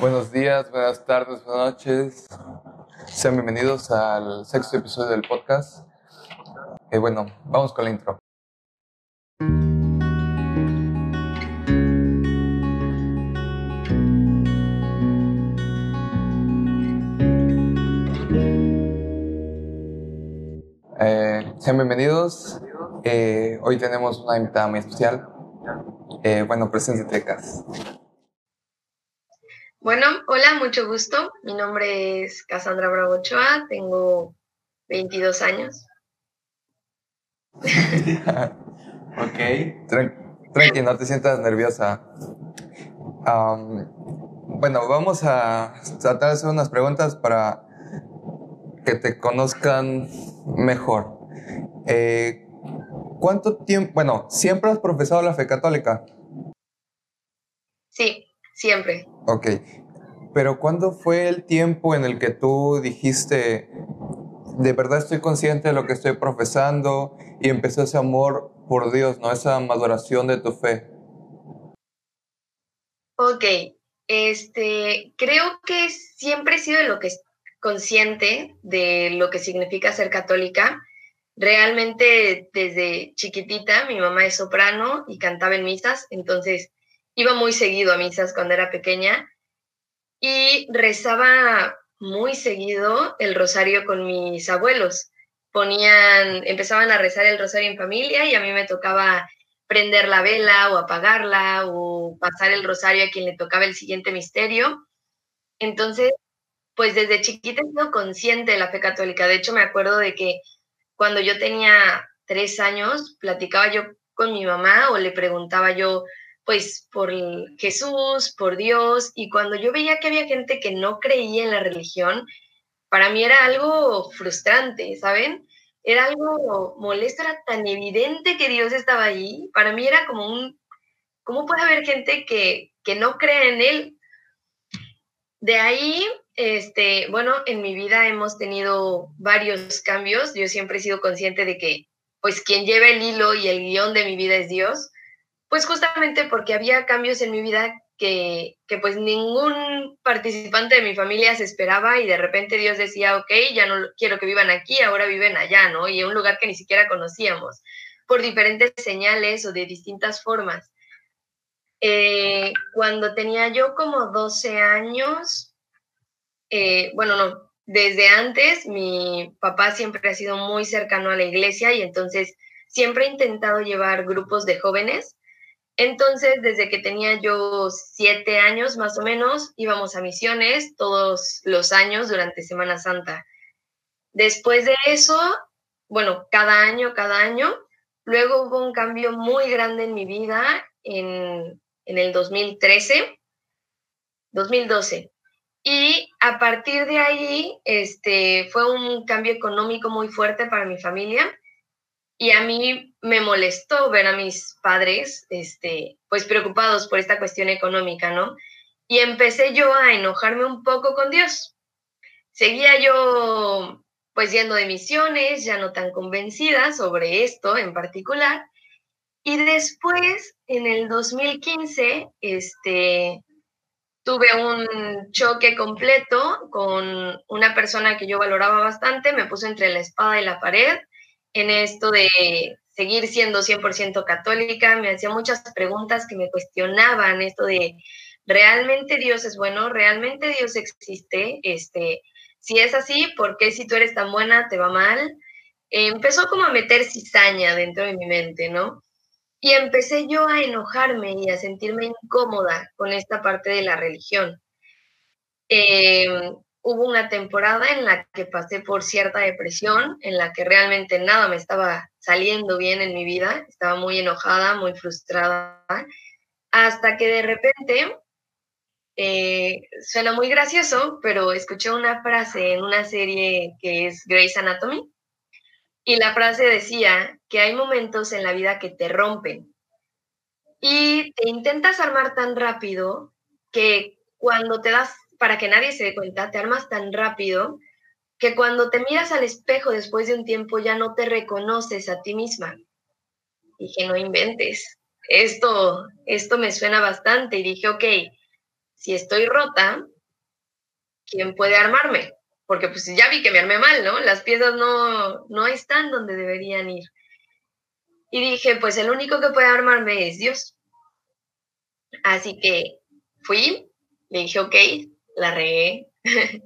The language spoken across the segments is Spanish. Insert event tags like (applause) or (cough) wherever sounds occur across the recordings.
Buenos días, buenas tardes, buenas noches. Sean bienvenidos al sexto episodio del podcast. Eh, bueno, vamos con la intro. Eh, sean bienvenidos. Eh, hoy tenemos una invitada muy especial. Bueno, preséntate, Cas. Bueno, hola, mucho gusto. Mi nombre es Cassandra Bravo Ochoa, tengo 22 años. (laughs) ok. tranqui, no te sientas nerviosa. bueno, vamos a tratar de hacer unas preguntas para que te conozcan mejor. Eh, ¿Cuánto tiempo, bueno, siempre has profesado la fe católica? Sí, siempre. Ok, pero ¿cuándo fue el tiempo en el que tú dijiste, de verdad estoy consciente de lo que estoy profesando y empezó ese amor por Dios, ¿no? Esa maduración de tu fe. Ok, este, creo que siempre he sido lo que consciente de lo que significa ser católica. Realmente desde chiquitita mi mamá es soprano y cantaba en misas, entonces iba muy seguido a misas cuando era pequeña y rezaba muy seguido el rosario con mis abuelos. Ponían, empezaban a rezar el rosario en familia y a mí me tocaba prender la vela o apagarla o pasar el rosario a quien le tocaba el siguiente misterio. Entonces, pues desde chiquita he sido consciente de la fe católica. De hecho, me acuerdo de que cuando yo tenía tres años, platicaba yo con mi mamá o le preguntaba yo, pues por Jesús, por Dios, y cuando yo veía que había gente que no creía en la religión, para mí era algo frustrante, ¿saben? Era algo molesto, era tan evidente que Dios estaba ahí, para mí era como un, ¿cómo puede haber gente que, que no cree en Él? De ahí, este, bueno, en mi vida hemos tenido varios cambios, yo siempre he sido consciente de que, pues, quien lleva el hilo y el guion de mi vida es Dios, pues justamente porque había cambios en mi vida que, que, pues ningún participante de mi familia se esperaba y de repente Dios decía, ok, ya no quiero que vivan aquí, ahora viven allá, ¿no? Y en un lugar que ni siquiera conocíamos, por diferentes señales o de distintas formas. Eh, cuando tenía yo como 12 años, eh, bueno, no, desde antes mi papá siempre ha sido muy cercano a la iglesia y entonces siempre he intentado llevar grupos de jóvenes entonces, desde que tenía yo siete años más o menos, íbamos a misiones todos los años durante Semana Santa. Después de eso, bueno, cada año, cada año, luego hubo un cambio muy grande en mi vida en, en el 2013, 2012. Y a partir de ahí, este, fue un cambio económico muy fuerte para mi familia y a mí me molestó ver a mis padres, este, pues preocupados por esta cuestión económica, ¿no? Y empecé yo a enojarme un poco con Dios. Seguía yo, pues yendo de misiones, ya no tan convencida sobre esto en particular. Y después, en el 2015, este, tuve un choque completo con una persona que yo valoraba bastante, me puso entre la espada y la pared en esto de seguir siendo 100% católica, me hacía muchas preguntas que me cuestionaban esto de, ¿realmente Dios es bueno? ¿Realmente Dios existe? Este, si es así, ¿por qué si tú eres tan buena te va mal? empezó como a meter cizaña dentro de mi mente, ¿no? Y empecé yo a enojarme y a sentirme incómoda con esta parte de la religión. Eh, hubo una temporada en la que pasé por cierta depresión, en la que realmente nada me estaba saliendo bien en mi vida, estaba muy enojada, muy frustrada, hasta que de repente, eh, suena muy gracioso, pero escuché una frase en una serie que es Grey's Anatomy, y la frase decía que hay momentos en la vida que te rompen y te intentas armar tan rápido que cuando te das para que nadie se dé cuenta, te armas tan rápido que cuando te miras al espejo después de un tiempo ya no te reconoces a ti misma. Dije, no inventes, esto, esto me suena bastante y dije, ok, si estoy rota, ¿quién puede armarme? Porque pues ya vi que me armé mal, ¿no? Las piezas no, no están donde deberían ir. Y dije, pues el único que puede armarme es Dios. Así que fui, le dije, ok, la regué. (laughs)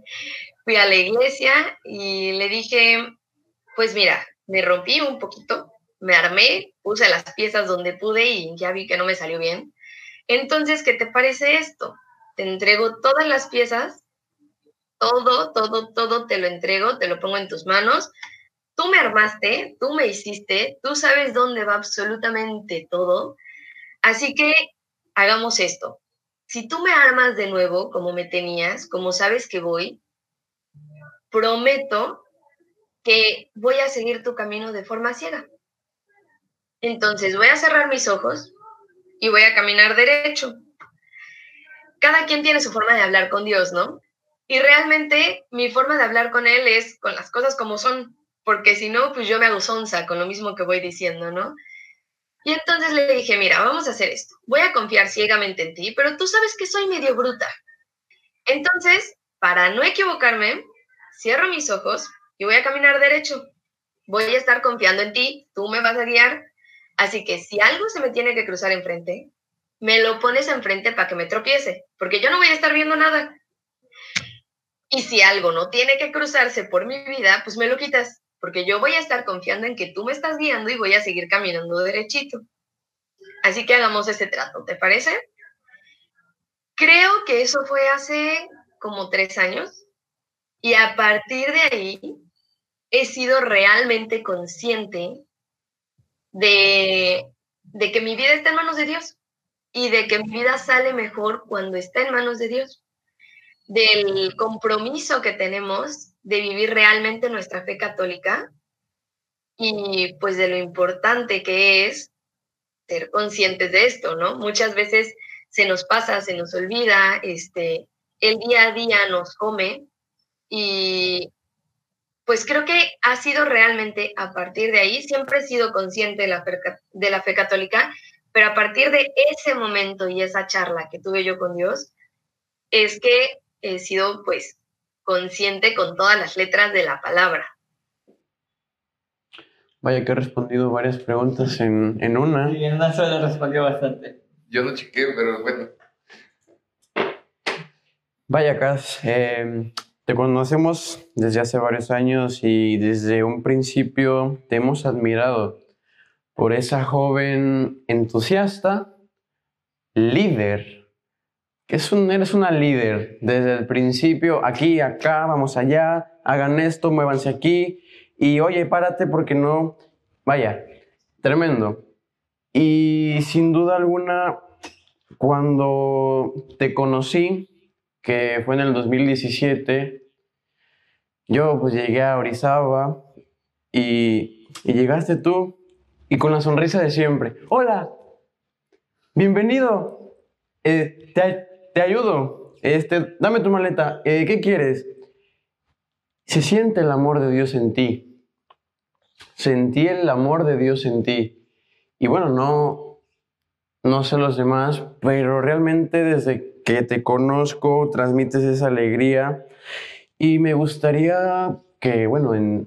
fui a la iglesia y le dije, pues mira, me rompí un poquito, me armé, puse las piezas donde pude y ya vi que no me salió bien. Entonces, ¿qué te parece esto? Te entrego todas las piezas, todo, todo, todo te lo entrego, te lo pongo en tus manos. Tú me armaste, tú me hiciste, tú sabes dónde va absolutamente todo. Así que hagamos esto. Si tú me armas de nuevo como me tenías, como sabes que voy, prometo que voy a seguir tu camino de forma ciega. Entonces voy a cerrar mis ojos y voy a caminar derecho. Cada quien tiene su forma de hablar con Dios, ¿no? Y realmente mi forma de hablar con Él es con las cosas como son, porque si no, pues yo me hago sonza con lo mismo que voy diciendo, ¿no? Y entonces le dije, mira, vamos a hacer esto. Voy a confiar ciegamente en ti, pero tú sabes que soy medio bruta. Entonces, para no equivocarme, cierro mis ojos y voy a caminar derecho. Voy a estar confiando en ti, tú me vas a guiar. Así que si algo se me tiene que cruzar enfrente, me lo pones enfrente para que me tropiece, porque yo no voy a estar viendo nada. Y si algo no tiene que cruzarse por mi vida, pues me lo quitas, porque yo voy a estar confiando en que tú me estás guiando y voy a seguir caminando derechito. Así que hagamos ese trato, ¿te parece? Creo que eso fue hace como tres años. Y a partir de ahí, he sido realmente consciente de, que mi vida está en manos de Dios y de que mi vida sale mejor cuando está en manos de Dios, del compromiso que tenemos de vivir realmente nuestra fe católica y pues de lo importante que es ser conscientes de esto, ¿no? Muchas veces se nos pasa, se nos olvida, este, el día a día nos come y pues creo que ha sido realmente a partir de ahí, siempre he sido consciente de la, fe, de la fe católica, pero a partir de ese momento y esa charla que tuve yo con Dios, es que he sido pues consciente con todas las letras de la palabra. Vaya que he respondido varias preguntas en, en una. Y en una sola respondió bastante. Yo no chequé, pero bueno. Vaya, Cas, eh, te conocemos desde hace varios años y desde un principio te hemos admirado por esa joven entusiasta, líder, es un, eres una líder desde el principio, aquí, acá, vamos allá, hagan esto, muévanse aquí. Y oye, párate porque no, vaya, tremendo. Y sin duda alguna, cuando te conocí, que fue en el 2017, yo pues llegué a Orizaba y, llegaste tú y con la sonrisa de siempre, hola, bienvenido, eh, ayudo, este, dame tu maleta, eh, ¿qué quieres? Se siente el amor de Dios en ti, sentí el amor de Dios en ti. Y bueno, no, no sé los demás, pero realmente desde que te conozco, transmites esa alegría y me gustaría que, bueno,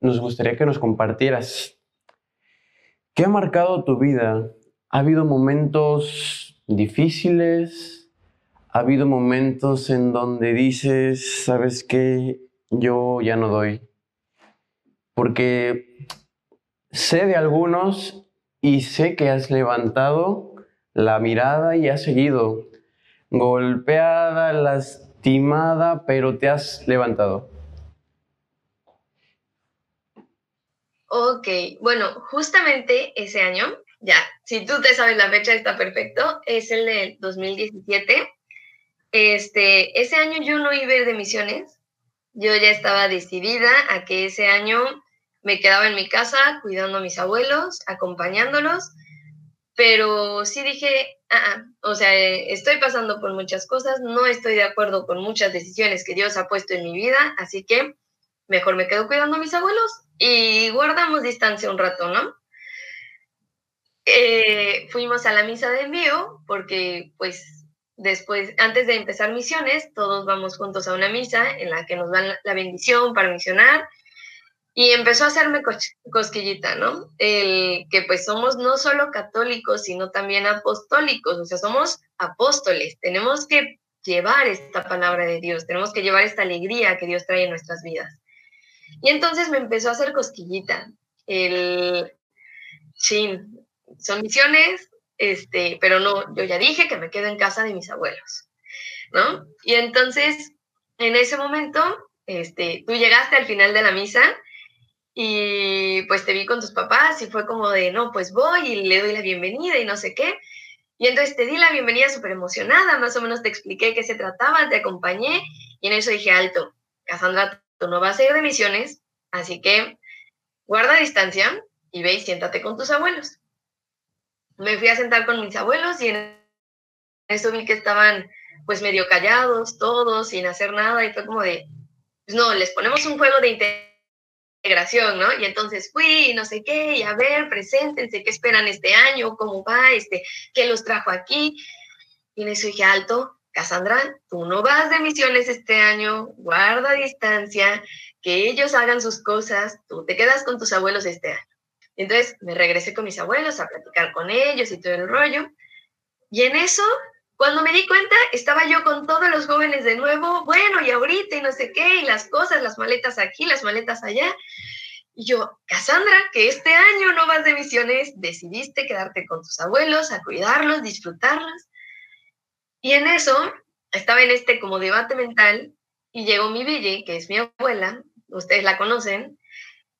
nos gustaría que nos compartieras. ¿Qué ha marcado tu vida? ¿Ha habido momentos difíciles? ¿Ha habido momentos en donde dices, sabes qué, yo ya no doy? Porque sé de algunos y sé que has levantado la mirada y has seguido golpeada, lastimada, pero te has levantado. Ok, bueno, justamente ese año, ya, si tú te sabes la fecha está perfecto, es el de 2017. Este, ese año yo no iba a ir de misiones, yo ya estaba decidida a que ese año me quedaba en mi casa cuidando a mis abuelos, acompañándolos, pero sí dije, ah, ah, o sea, estoy pasando por muchas cosas, no estoy de acuerdo con muchas decisiones que Dios ha puesto en mi vida, así que mejor me quedo cuidando a mis abuelos y guardamos distancia un rato, ¿no? Eh, fuimos a la misa de envío porque pues después, antes de empezar misiones, todos vamos juntos a una misa en la que nos dan la bendición para misionar. Y empezó a hacerme cosquillita, ¿no? El que pues somos no solo católicos, sino también apostólicos, o sea, somos apóstoles, tenemos que llevar esta palabra de Dios, tenemos que llevar esta alegría que Dios trae en nuestras vidas. Y entonces me empezó a hacer cosquillita, el, chin, son misiones, este, pero no, yo ya dije que me quedo en casa de mis abuelos, ¿no? Y entonces, en ese momento, este, tú llegaste al final de la misa y pues te vi con tus papás y fue como de, no, pues voy y le doy la bienvenida y no sé qué. Y entonces te di la bienvenida súper emocionada, más o menos te expliqué qué se trataba, te acompañé y en eso dije, alto, Cassandra, tú no vas a ir de misiones, así que guarda distancia y ve y siéntate con tus abuelos me fui a sentar con mis abuelos y en eso vi que estaban pues medio callados todos, sin hacer nada, y fue como de, pues no, les ponemos un juego de integración, ¿no? Y entonces fui no sé qué, y a ver, preséntense, ¿qué esperan este año? ¿Cómo va? Este, ¿Qué los trajo aquí? Y en eso dije, alto, Cassandra, tú no vas de misiones este año, guarda distancia, que ellos hagan sus cosas, tú te quedas con tus abuelos este año. Entonces me regresé con mis abuelos a platicar con ellos y todo el rollo. Y en eso, cuando me di cuenta, estaba yo con todos los jóvenes de nuevo, bueno, y ahorita y no sé qué, y las cosas, las maletas aquí, las maletas allá. Y yo, Cassandra, que este año no vas de misiones, decidiste quedarte con tus abuelos, a cuidarlos, disfrutarlos. Y en eso, estaba en este como debate mental, y llegó mi Ville, que es mi abuela, ustedes la conocen,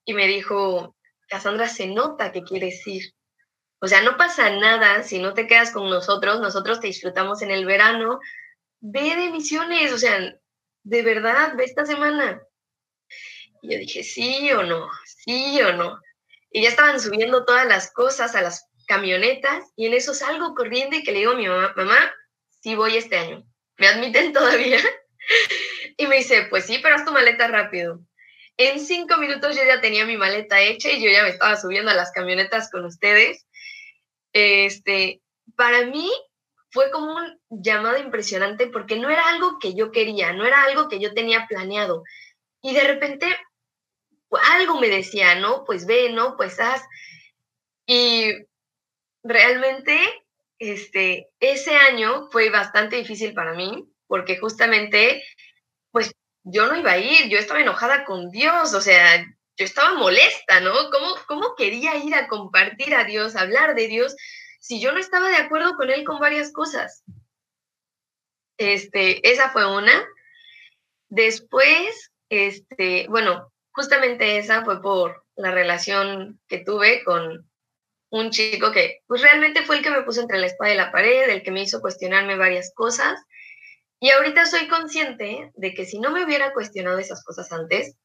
y me dijo, Cassandra, se nota que quieres ir. O sea, no pasa nada si no te quedas con nosotros, nosotros te disfrutamos en el verano. Ve de misiones, o sea, de verdad, ve esta semana. Y yo dije, sí o no, sí o no. Y ya estaban subiendo todas las cosas a las camionetas y en eso salgo corriendo y que le digo a mi mamá, mamá, sí voy este año. ¿Me admiten (laughs) todavía? Y me dice, pues sí, pero haz tu maleta rápido. En cinco minutos yo ya tenía mi maleta hecha y yo ya me estaba subiendo a las camionetas con ustedes. Este, para mí fue como un llamado impresionante porque no era algo que yo quería, no era algo que yo tenía planeado. Y de repente algo me decía, no, pues ve, no, pues haz. Y realmente este, ese año fue bastante difícil para mí porque justamente yo no iba a ir, yo estaba enojada con Dios, o sea, yo estaba molesta, ¿no? ¿Cómo, ¿Cómo quería ir a compartir a Dios, a hablar de Dios, si yo no estaba de acuerdo con Él con varias cosas? Este, esa fue una. Después, este, bueno, justamente esa fue por la relación que tuve con un chico que pues realmente fue el que me puso entre la espada y la pared, el que me hizo cuestionarme varias cosas y ahorita soy consciente de que si no me hubiera cuestionado esas cosas antes,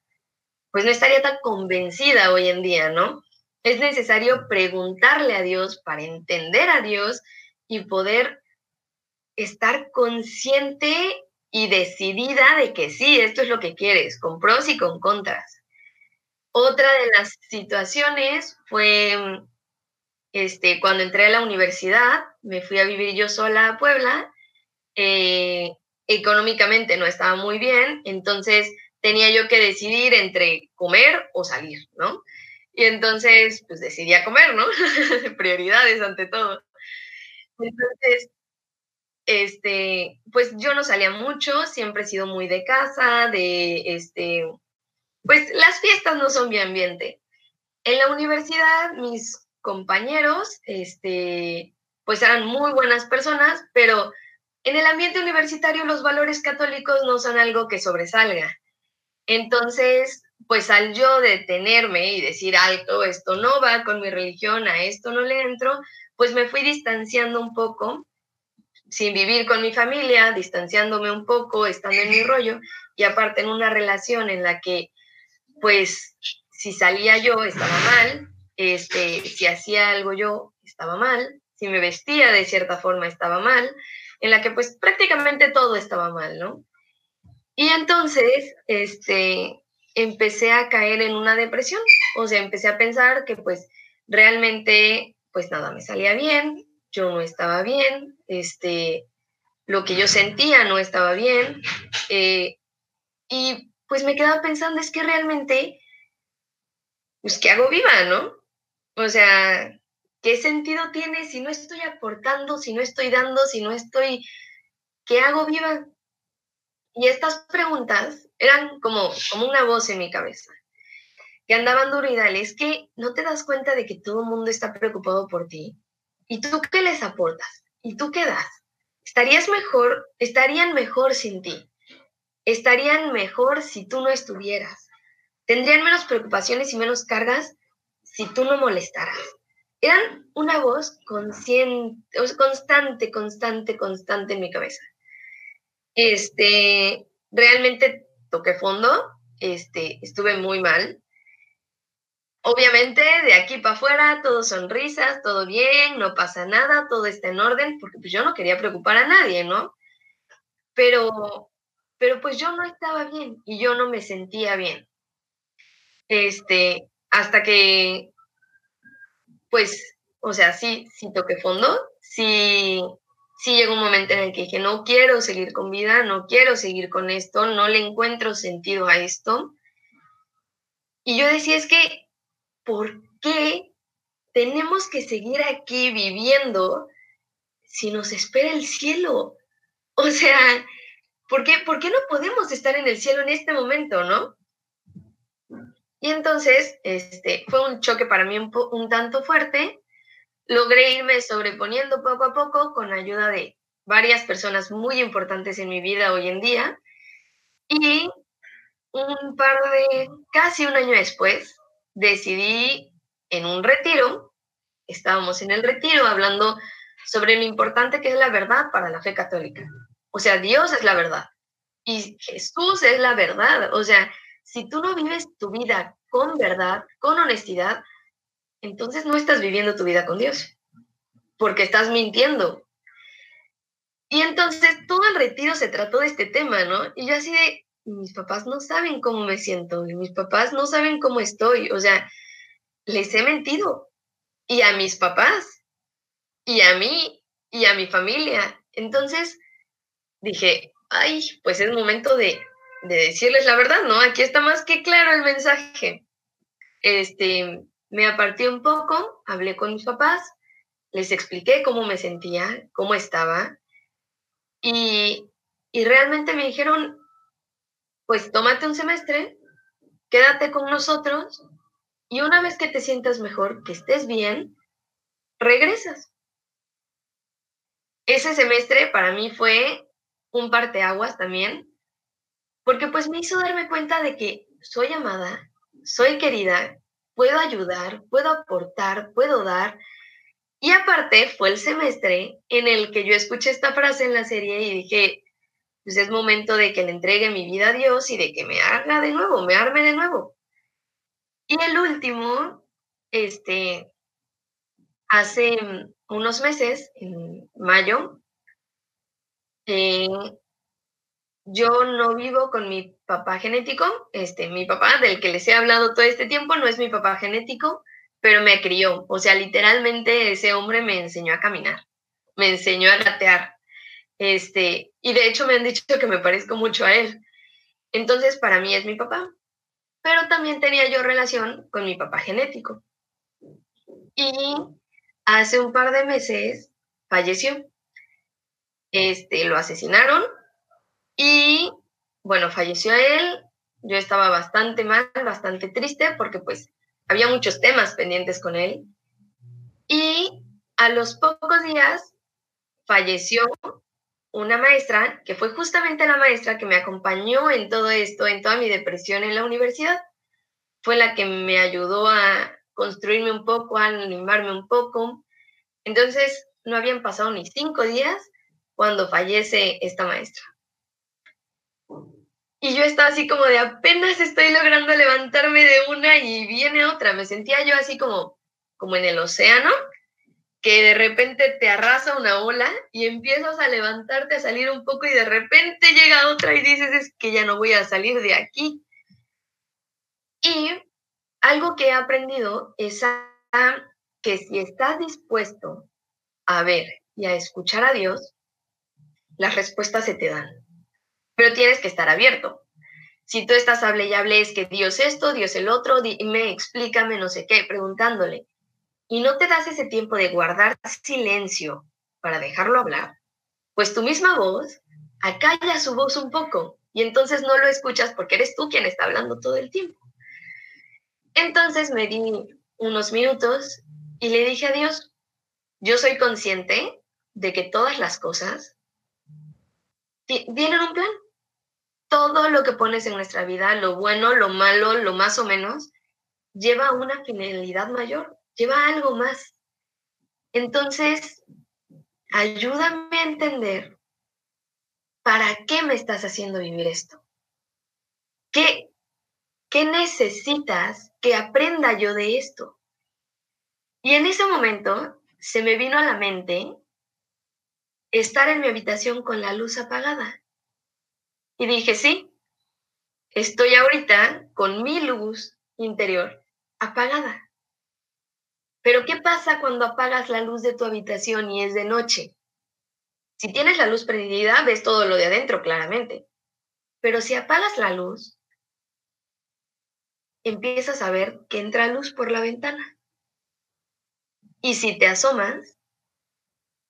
pues no estaría tan convencida hoy en día, ¿no? Es necesario preguntarle a Dios para entender a Dios y poder estar consciente y decidida de que sí, esto es lo que quieres, con pros y con contras. Otra de las situaciones fue este, cuando entré a la universidad, me fui a vivir yo sola a Puebla. Eh, económicamente no estaba muy bien, entonces tenía yo que decidir entre comer o salir, ¿no? Y entonces, pues decidí a comer, ¿no? (laughs) Prioridades ante todo. Entonces, este, pues yo no salía mucho, siempre he sido muy de casa, de, este, pues las fiestas no son mi ambiente. En la universidad, mis compañeros, este, pues eran muy buenas personas, pero en el ambiente universitario los valores católicos no son algo que sobresalga. Entonces, pues al yo detenerme y decir alto, esto no va con mi religión, a esto no le entro, pues me fui distanciando un poco, sin vivir con mi familia, distanciándome un poco, estando en mi rollo, y aparte en una relación en la que, pues, si salía yo estaba mal, este, si hacía algo yo estaba mal, si me vestía de cierta forma estaba mal, en la que pues prácticamente todo estaba mal, ¿no? Y entonces, este, empecé a caer en una depresión, o sea, empecé a pensar que pues realmente pues nada me salía bien, yo no estaba bien, este, lo que yo sentía no estaba bien. Eh, y pues me quedaba pensando, es que realmente, pues, ¿qué hago viva, no? O sea, ¿qué sentido tiene si no estoy aportando, si no estoy dando, si no estoy, ¿qué hago viva? Y estas preguntas eran como, como una voz en mi cabeza, que andaban duro y dale, es que no te das cuenta de que todo el mundo está preocupado por ti. ¿Y tú qué les aportas? ¿Y tú qué das? Estarías mejor, estarían mejor sin ti. Estarían mejor si tú no estuvieras. Tendrían menos preocupaciones y menos cargas si tú no molestaras. Eran una voz consciente, constante, constante, constante en mi cabeza. Este, realmente toqué fondo, este, estuve muy mal. Obviamente, de aquí para afuera, todo sonrisas, todo bien, no pasa nada, todo está en orden, porque pues yo no quería preocupar a nadie, ¿no? Pero, pero pues yo no estaba bien y yo no me sentía bien. Este, hasta que, pues, o sea, sí, sí toqué fondo, sí, sí llegó un momento en el que dije, no quiero seguir con vida, no quiero seguir con esto, no le encuentro sentido a esto. Y yo decía, es que ¿por qué tenemos que seguir aquí viviendo si nos espera el cielo? O sea, ¿por qué, ¿por qué no podemos estar en el cielo en este momento, no? Y entonces, este, fue un choque para mí un, un tanto fuerte. Logré irme sobreponiendo poco a poco con ayuda de varias personas muy importantes en mi vida hoy en día. Y un par de, casi un año después, decidí en un retiro, estábamos en el retiro hablando sobre lo importante que es la verdad para la fe católica. O sea, Dios es la verdad y Jesús es la verdad. O sea, si tú no vives tu vida con verdad, con honestidad, entonces no estás viviendo tu vida con Dios, porque estás mintiendo. Y entonces todo el retiro se trató de este tema, ¿no? Y yo así de, mis papás no saben cómo me siento, y mis papás no saben cómo estoy, o sea, les he mentido, y a mis papás, y a mí, y a mi familia. Entonces dije, ay, pues es momento de, de decirles la verdad, ¿no? Aquí está más que claro el mensaje. Este, me aparté un poco, hablé con mis papás, les expliqué cómo me sentía, cómo estaba, y, y realmente me dijeron, pues tómate un semestre, quédate con nosotros y una vez que te sientas mejor, que estés bien, regresas. Ese semestre para mí fue un parteaguas también, porque pues me hizo darme cuenta de que soy amada, soy querida, puedo ayudar, puedo aportar, puedo dar. Y aparte fue el semestre en el que yo escuché esta frase en la serie y dije, pues es momento de que le entregue mi vida a Dios y de que me haga de nuevo, me arme de nuevo. Y el último, este, hace unos meses, en mayo, eh, yo no vivo con mi papá genético, este, mi papá del que les he hablado todo este tiempo no es mi papá genético, pero me crió, o sea, literalmente ese hombre me enseñó a caminar, me enseñó a gatear, este, y de hecho me han dicho que me parezco mucho a él. Entonces, para mí es mi papá. Pero también tenía yo relación con mi papá genético. Y hace un par de meses falleció. Este, lo asesinaron y bueno, falleció él. Yo estaba bastante mal, bastante triste porque pues había muchos temas pendientes con él. Y a los pocos días falleció una maestra, que fue justamente la maestra que me acompañó en todo esto, en toda mi depresión en la universidad. Fue la que me ayudó a construirme un poco, a animarme un poco. Entonces, no habían pasado ni cinco días cuando fallece esta maestra. Y yo estaba así como de apenas estoy logrando levantarme de una y viene otra. Me sentía yo así como, como en el océano que de repente te arrasa una ola y empiezas a levantarte, a salir un poco y de repente llega otra y dices, es que ya no voy a salir de aquí. Y algo que he aprendido es que si estás dispuesto a ver y a escuchar a Dios, las respuestas se te dan. Pero tienes que estar abierto. Si tú estás hable y hable, es que Dios esto, Dios el otro, dime, explícame, no sé qué, preguntándole. Y no te das ese tiempo de guardar silencio para dejarlo hablar, pues tu misma voz acalla su voz un poco y entonces no lo escuchas porque eres tú quien está hablando todo el tiempo. Entonces me di unos minutos y le dije a Dios, yo soy consciente de que todas las cosas tienen un plan. Todo lo que pones en nuestra vida, lo bueno, lo malo, lo más o menos, lleva una finalidad mayor, lleva algo más. Entonces, ayúdame a entender para qué me estás haciendo vivir esto. ¿Qué, qué necesitas que aprenda yo de esto? Y en ese momento se me vino a la mente estar en mi habitación con la luz apagada. Y dije, sí, estoy ahorita con mi luz interior apagada. Pero ¿qué pasa cuando apagas la luz de tu habitación y es de noche? Si tienes la luz prendida, ves todo lo de adentro claramente. Pero si apagas la luz, empiezas a ver que entra luz por la ventana. Y si te asomas,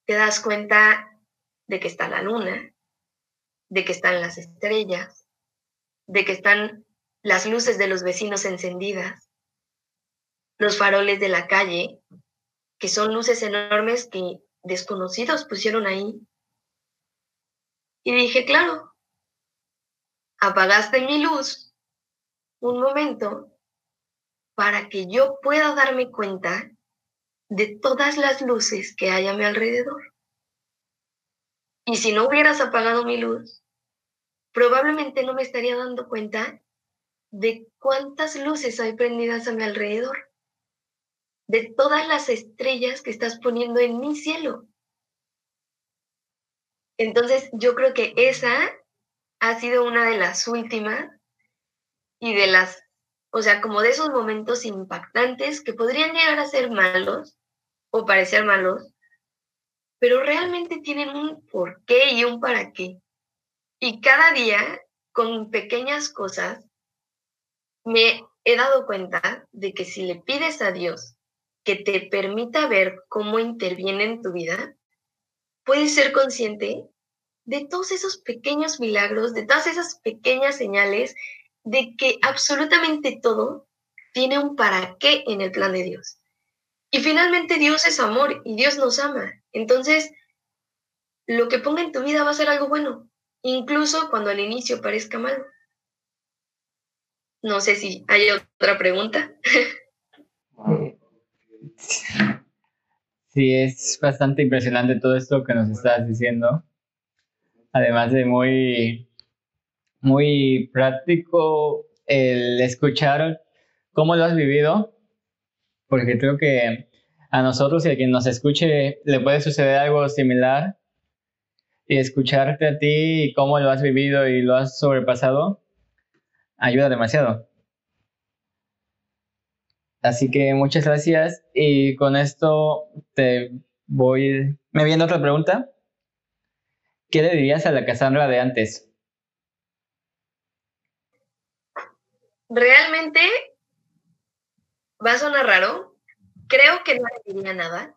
te das cuenta de que está la luna, de que están las estrellas, de que están las luces de los vecinos encendidas, los faroles de la calle, que son luces enormes que desconocidos pusieron ahí. Y dije, claro, apagaste mi luz un momento para que yo pueda darme cuenta de todas las luces que hay a mi alrededor. Y si no hubieras apagado mi luz, probablemente no me estaría dando cuenta de cuántas luces hay prendidas a mi alrededor, de todas las estrellas que estás poniendo en mi cielo. Entonces, yo creo que esa ha sido una de las últimas y de las, o sea, como de esos momentos impactantes que podrían llegar a ser malos o parecer malos, pero realmente tienen un por qué y un para qué. Y cada día, con pequeñas cosas, me he dado cuenta de que si le pides a Dios que te permita ver cómo interviene en tu vida, puedes ser consciente de todos esos pequeños milagros, de todas esas pequeñas señales de que absolutamente todo tiene un para qué en el plan de Dios. Y finalmente Dios es amor y Dios nos ama. Entonces, lo que ponga en tu vida va a ser algo bueno, incluso cuando al inicio parezca malo. No sé si hay otra pregunta. Sí, es bastante impresionante todo esto que nos estás diciendo. Además de muy, muy práctico el escuchar cómo lo has vivido porque creo que a nosotros y a quien nos escuche le puede suceder algo similar y escucharte a ti y cómo lo has vivido y lo has sobrepasado ayuda demasiado. Así que muchas gracias y con esto te voy... ¿Me viene otra pregunta? ¿Qué le dirías a la Cassandra de antes? Realmente va a sonar raro. Creo que no diría nada.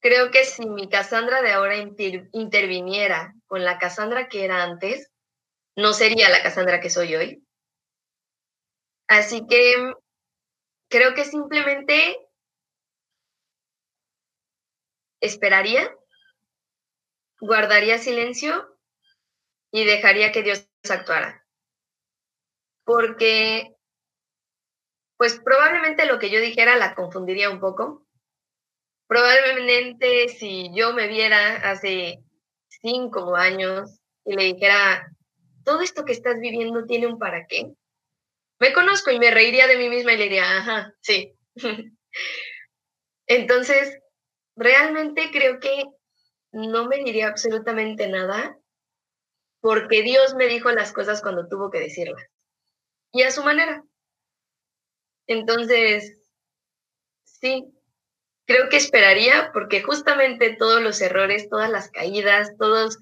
Creo que si mi Cassandra de ahora interviniera con la Cassandra que era antes, no sería la Cassandra que soy hoy. Así que creo que simplemente esperaría, guardaría silencio y dejaría que Dios actuara. Porque pues probablemente lo que yo dijera la confundiría un poco. Probablemente si yo me viera hace cinco años y le dijera, todo esto que estás viviendo tiene un para qué. Me conozco y me reiría de mí misma y le diría, ajá, sí. (laughs) Entonces, realmente creo que no me diría absolutamente nada porque Dios me dijo las cosas cuando tuvo que decirlas. Y a su manera. Entonces, sí, creo que esperaría porque justamente todos los errores, todas las caídas, todos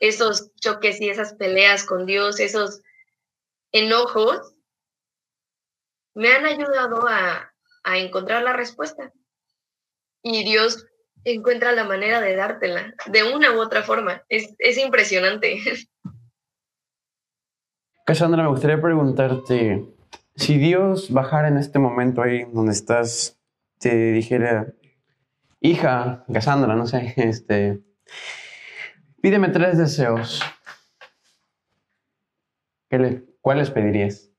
esos choques y esas peleas con Dios, esos enojos, me han ayudado a, encontrar la respuesta. Y Dios encuentra la manera de dártela de una u otra forma. Es, es impresionante. (laughs) Cassandra, me gustaría preguntarte, si Dios bajara en este momento ahí donde estás, te dijera, hija, Cassandra, no sé, (laughs) este, pídeme tres deseos, ¿cuáles pedirías?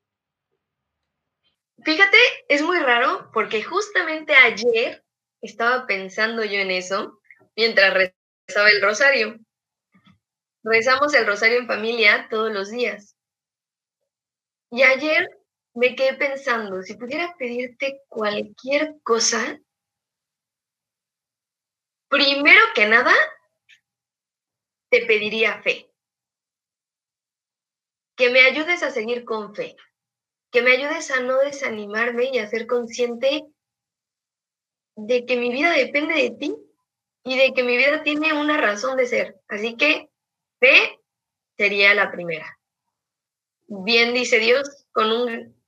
Fíjate, es muy raro porque justamente ayer estaba pensando yo en eso mientras rezaba el rosario. Rezamos el rosario en familia todos los días. Y ayer me quedé pensando, si pudiera pedirte cualquier cosa, primero que nada, te pediría fe. Que me ayudes a seguir con fe. Que me ayudes a no desanimarme y a ser consciente de que mi vida depende de ti y de que mi vida tiene una razón de ser. Así que fe sería la primera. Bien dice Dios, con un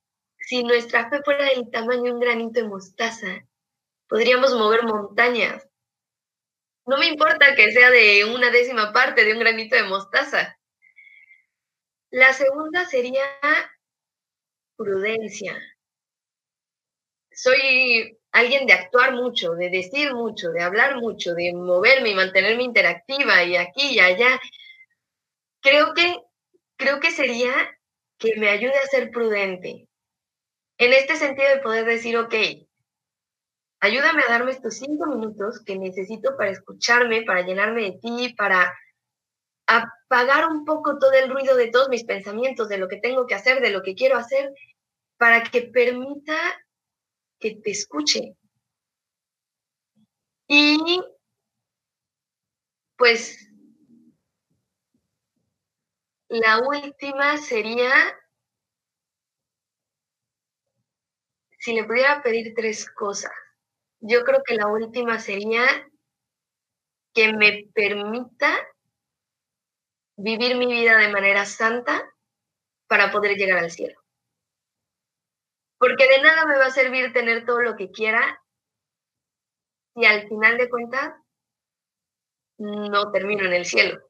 si nuestra fe fuera del tamaño de un granito de mostaza, podríamos mover montañas. No me importa que sea de una décima parte de un granito de mostaza. La segunda sería prudencia. Soy alguien de actuar mucho, de decir mucho, de hablar mucho, de moverme y mantenerme interactiva y aquí y allá. Creo que, creo que sería que me ayude a ser prudente. En este sentido de poder decir, ok, ayúdame a darme estos cinco minutos que necesito para escucharme, para llenarme de ti, para apagar un poco todo el ruido de todos mis pensamientos, de lo que tengo que hacer, de lo que quiero hacer, para que permita que te escuche. Y pues la última sería, si le pudiera pedir tres cosas, yo creo que la última sería que me permita vivir mi vida de manera santa para poder llegar al cielo. Porque de nada me va a servir tener todo lo que quiera si al final de cuentas no termino en el cielo.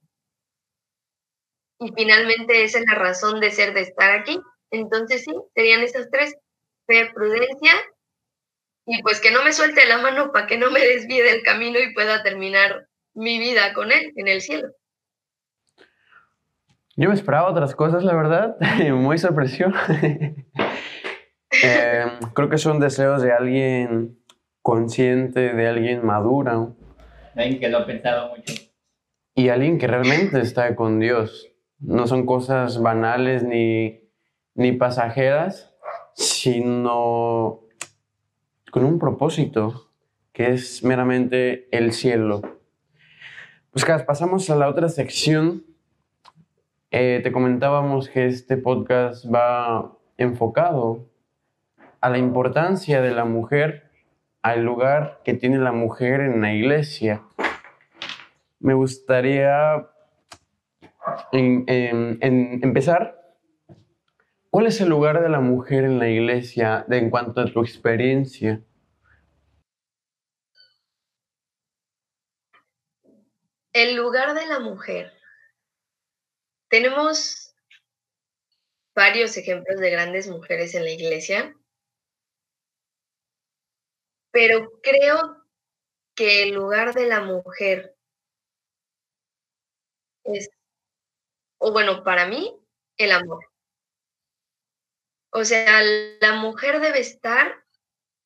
Y finalmente esa es la razón de ser de estar aquí. Entonces sí, serían esas tres, fe, prudencia y pues que no me suelte la mano para que no me desvíe del camino y pueda terminar mi vida con él en el cielo. Yo me esperaba otras cosas, la verdad, (laughs) muy sorpresión. (laughs) Eh, creo que son deseos de alguien consciente, de alguien maduro. Alguien que lo ha pensado mucho. Y alguien que realmente está con Dios no son cosas banales ni, ni pasajeras, sino con un propósito que es meramente el cielo. Pues pasamos a la otra sección. Eh, te comentábamos que este podcast va enfocado a la importancia de la mujer, al lugar que tiene la mujer en la iglesia. Me gustaría empezar, ¿cuál es el lugar de la mujer en la iglesia de, en cuanto a tu experiencia? El lugar de la mujer. Tenemos varios ejemplos de grandes mujeres en la iglesia, pero creo que el lugar de la mujer es o bueno, para mí, el amor. O sea, la mujer debe estar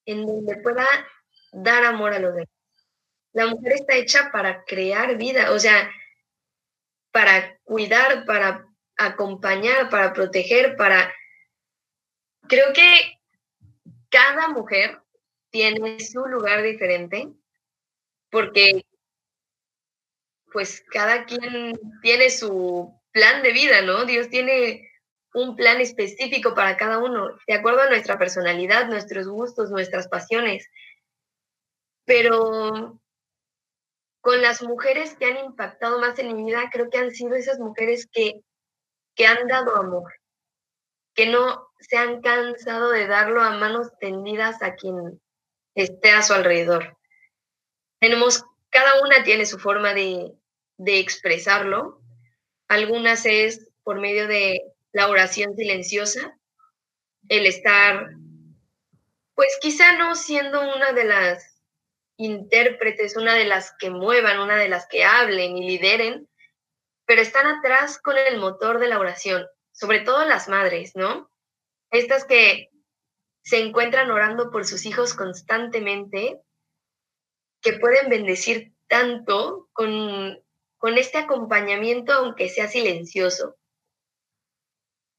en donde pueda dar amor a los demás. La mujer está hecha para crear vida, o sea, para cuidar, para acompañar, para proteger, para... Creo que cada mujer tiene su lugar diferente porque pues cada quien tiene su plan de vida, ¿no? Dios tiene un plan específico para cada uno, de acuerdo a nuestra personalidad, nuestros gustos, nuestras pasiones. pero con las mujeres que han impactado más en mi vida, creo que han sido esas mujeres que, que han dado amor, que no se han cansado de darlo a manos tendidas a quien esté a su alrededor. Tenemos, cada una tiene su forma de, de expresarlo. Algunas es por medio de la oración silenciosa, el estar, pues quizá no siendo una de las intérpretes, una de las que muevan, una de las que hablen y lideren, pero están atrás con el motor de la oración, sobre todo las madres, ¿no? Estas que se encuentran orando por sus hijos constantemente, que pueden bendecir tanto con, con este acompañamiento, aunque sea silencioso.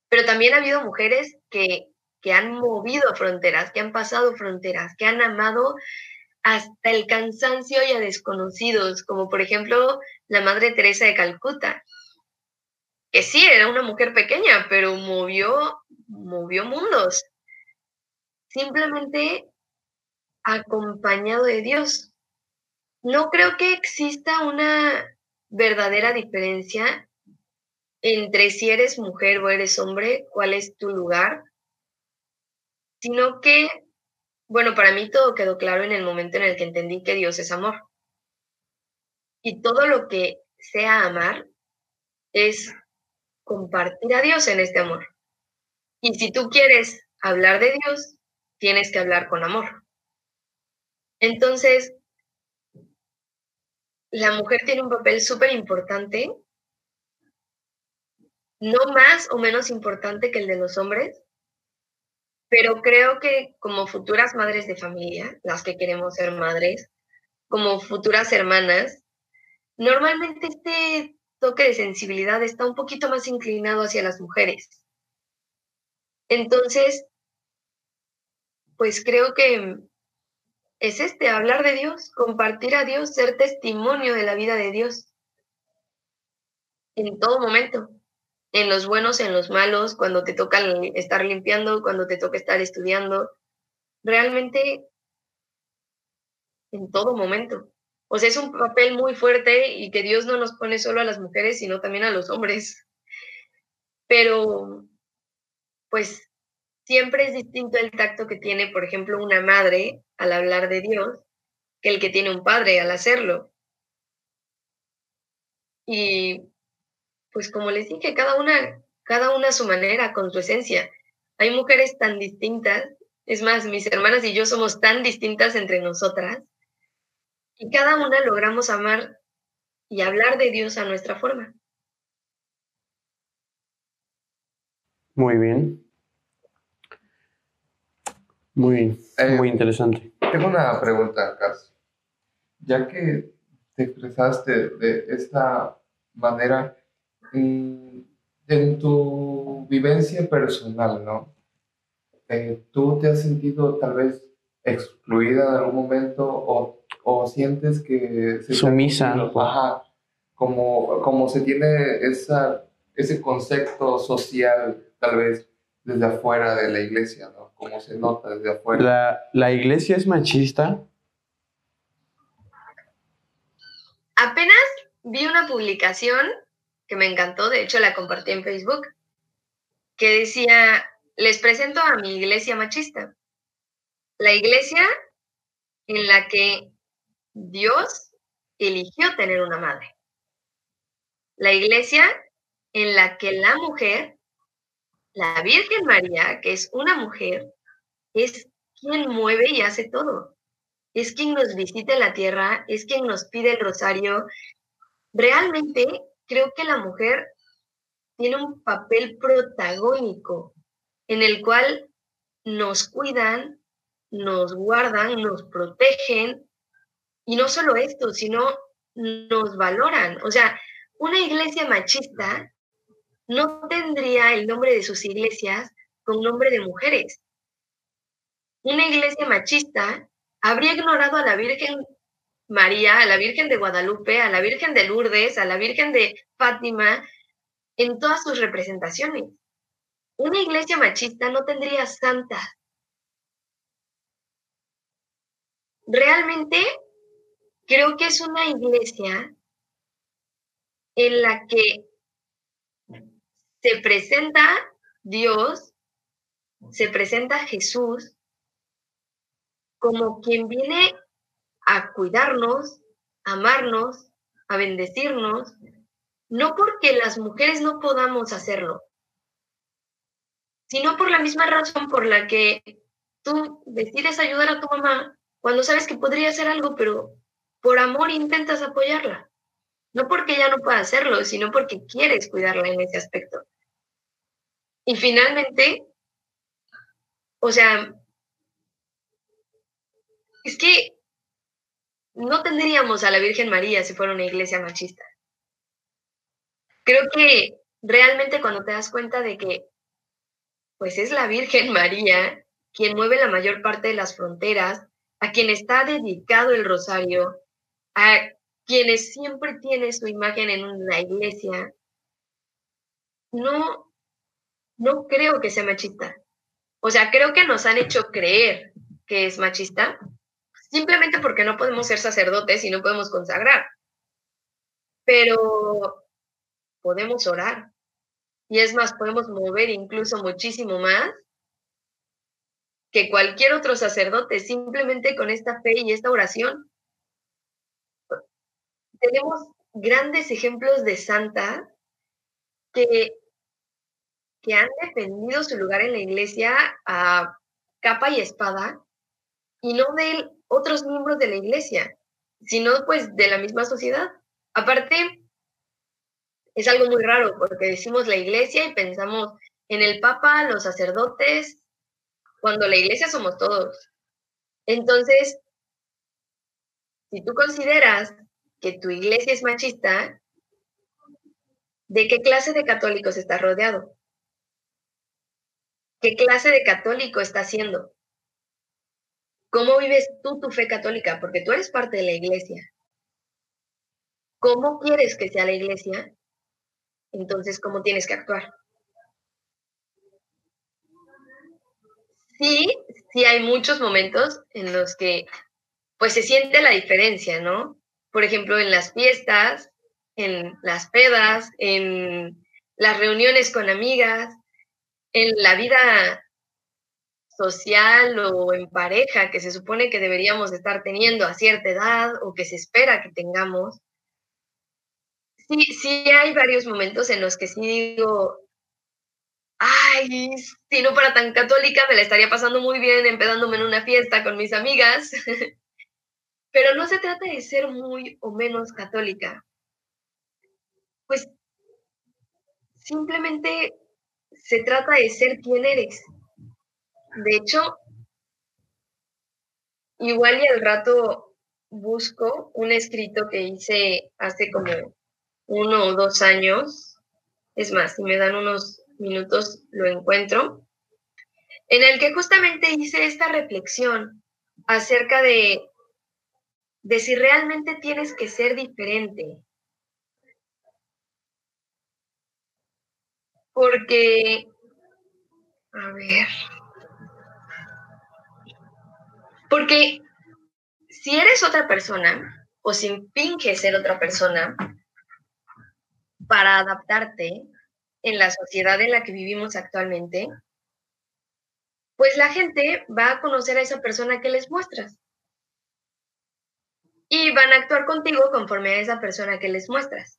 Pero también ha habido mujeres que, que han movido fronteras, que han pasado fronteras, que han amado hasta el cansancio y a desconocidos, como por ejemplo la Madre Teresa de Calcuta, que sí, era una mujer pequeña, pero movió, movió mundos, simplemente acompañado de Dios. No creo que exista una verdadera diferencia entre si eres mujer o eres hombre, cuál es tu lugar, sino que bueno, para mí todo quedó claro en el momento en el que entendí que Dios es amor. Y todo lo que sea amar es compartir a Dios en este amor. Y si tú quieres hablar de Dios, tienes que hablar con amor. Entonces, la mujer tiene un papel súper importante, no más o menos importante que el de los hombres, pero creo que como futuras madres de familia, las que queremos ser madres, como futuras hermanas, normalmente este toque de sensibilidad está un poquito más inclinado hacia las mujeres. Entonces, pues creo que es este, hablar de Dios, compartir a Dios, ser testimonio de la vida de Dios en todo momento en los buenos, en los malos, cuando te toca estar limpiando, cuando te toca estar estudiando, realmente en todo momento. O sea, es un papel muy fuerte y que Dios no nos pone solo a las mujeres, sino también a los hombres. Pero, pues, siempre es distinto el tacto que tiene, por ejemplo, una madre al hablar de Dios que el que tiene un padre al hacerlo. Y pues como les dije, cada una, cada una a su manera, con su esencia. Hay mujeres tan distintas, es más, mis hermanas y yo somos tan distintas entre nosotras, y cada una logramos amar y hablar de Dios a nuestra forma. Muy bien. Muy, eh, muy interesante. Tengo una pregunta, Cas. Ya que te expresaste de esta manera, en tu vivencia personal, ¿no? Eh, ¿Tú te has sentido tal vez excluida en algún momento o, o sientes que... Se Sumisa. Ajá, como, como se tiene esa, ese concepto social tal vez desde afuera de la iglesia, ¿no? Como se nota desde afuera. ¿La, la iglesia es machista? Apenas vi una publicación que me encantó, de hecho la compartí en Facebook, que decía, les presento a mi iglesia machista. La iglesia en la que Dios eligió tener una madre. La iglesia en la que la mujer, la Virgen María, que es una mujer, es quien mueve y hace todo. Es quien nos visita en la tierra, es quien nos pide el rosario. Realmente creo que la mujer tiene un papel protagónico en el cual nos cuidan, nos guardan, nos protegen, y no solo esto, sino nos valoran. O sea, una iglesia machista no tendría el nombre de sus iglesias con nombre de mujeres. Una iglesia machista habría ignorado a la Virgen María, a la Virgen de Guadalupe, a la Virgen de Lourdes, a la Virgen de Fátima, en todas sus representaciones. Una iglesia machista no tendría santas. realmente creo que es una iglesia en la que se presenta Dios, se presenta Jesús como quien viene a cuidarnos, a amarnos, a bendecirnos, no porque las mujeres no podamos hacerlo, sino por la misma razón por la que tú decides ayudar a tu mamá cuando sabes que podría hacer algo, pero por amor intentas apoyarla. No porque ella no pueda hacerlo, sino porque quieres cuidarla en ese aspecto. Y finalmente, o sea, es que no tendríamos a la Virgen María si fuera una iglesia machista. Creo que realmente cuando te das cuenta de que pues es la Virgen María quien mueve la mayor parte de las fronteras, a quien está dedicado el rosario, a quienes siempre tiene su imagen en la iglesia, no, no creo que sea machista. O sea, creo que nos han hecho creer que es machista, simplemente porque no podemos ser sacerdotes y no podemos consagrar. Pero podemos orar. Y es más, podemos mover incluso muchísimo más que cualquier otro sacerdote, simplemente con esta fe y esta oración. Tenemos grandes ejemplos de santas que, que han defendido su lugar en la iglesia a capa y espada, y no de otros miembros de la iglesia, sino pues de la misma sociedad. Aparte, es algo muy raro porque decimos la iglesia y pensamos en el papa, los sacerdotes, cuando la iglesia somos todos. Entonces, si tú consideras que tu iglesia es machista, ¿de qué clase de católicos estás rodeado? ¿Qué clase de católico estás siendo? ¿Cómo vives tú tu fe católica? Porque tú eres parte de la iglesia. ¿Cómo quieres que sea la iglesia? Entonces, ¿cómo tienes que actuar? Sí, sí hay muchos momentos en los que pues se siente la diferencia, ¿no? Por ejemplo, en las fiestas, en las pedas, en las reuniones con amigas, en la vida social o en pareja que se supone que deberíamos estar teniendo a cierta edad o que se espera que tengamos. Sí, sí hay varios momentos en los que sí digo, ay, si no fuera tan católica me la estaría pasando muy bien empedándome en una fiesta con mis amigas. (laughs) Pero no se trata de ser muy o menos católica. Pues simplemente se trata de ser quien eres. De hecho, igual y al rato busco un escrito que hice hace como uno o dos años, es más, si me dan unos minutos lo encuentro, en el que justamente hice esta reflexión acerca de, de si realmente tienes que ser diferente. Porque, a ver, porque si eres otra persona o si finges ser otra persona para adaptarte en la sociedad en la que vivimos actualmente, pues la gente va a conocer a esa persona que les muestras. Y van a actuar contigo conforme a esa persona que les muestras.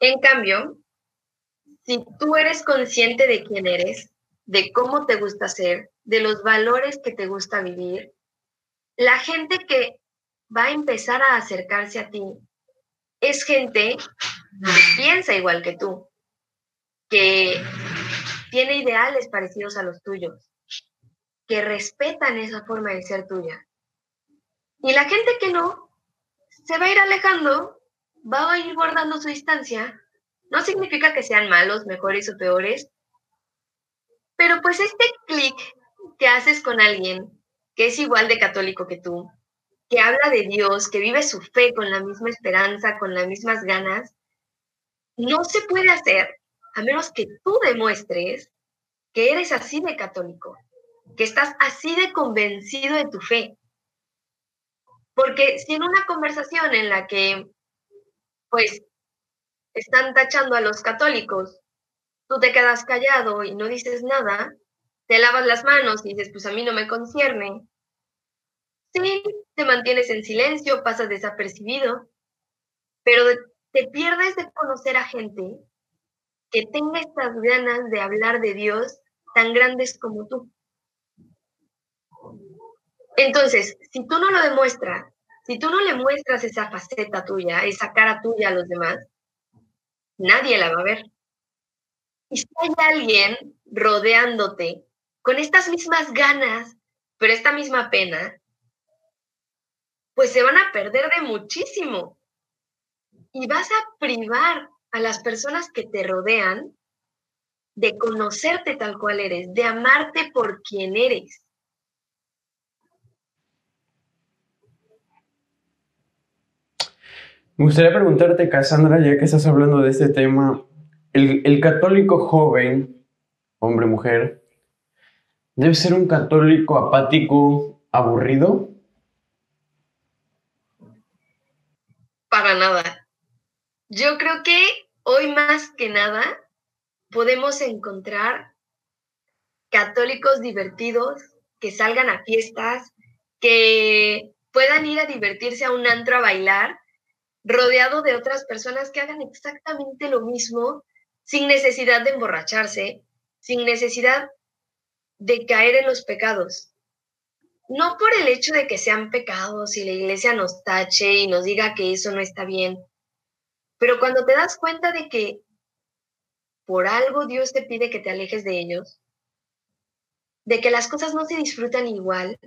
En cambio, si tú eres consciente de quién eres, de cómo te gusta ser, de los valores que te gusta vivir, la gente que va a empezar a acercarse a ti es gente que piensa igual que tú, que tiene ideales parecidos a los tuyos, que respetan esa forma de ser tuya. Y la gente que no, se va a ir alejando, va a ir guardando su distancia. No significa que sean malos, mejores o peores, pero pues este clic que haces con alguien que es igual de católico que tú, que habla de Dios, que vive su fe con la misma esperanza, con las mismas ganas, no se puede hacer a menos que tú demuestres que eres así de católico, que estás así de convencido de tu fe, Porque si en una conversación en la que, pues, están tachando a los católicos, tú te quedas callado y no dices nada, te lavas las manos y dices, pues a mí no me concierne. Sí, te mantienes en silencio, pasas desapercibido, pero te pierdes de conocer a gente que tenga estas ganas de hablar de Dios tan grandes como tú. Entonces, si tú no lo demuestras, si tú no le muestras esa faceta tuya, esa cara tuya a los demás, nadie la va a ver. Y si hay alguien rodeándote con estas mismas ganas, pero esta misma pena, pues se van a perder de muchísimo. Y vas a privar a las personas que te rodean de conocerte tal cual eres, de amarte por quien eres. Me gustaría preguntarte, Cassandra, ya que estás hablando de este tema, el, católico joven, hombre, mujer, ¿debe ser un católico apático, aburrido? Para nada. Yo creo que hoy más que nada podemos encontrar católicos divertidos que salgan a fiestas, que puedan ir a divertirse a un antro a bailar rodeado de otras personas que hagan exactamente lo mismo sin necesidad de emborracharse, sin necesidad de caer en los pecados. No por el hecho de que sean pecados y la iglesia nos tache y nos diga que eso no está bien, pero cuando te das cuenta de que por algo Dios te pide que te alejes de ellos, de que las cosas no se disfrutan igual,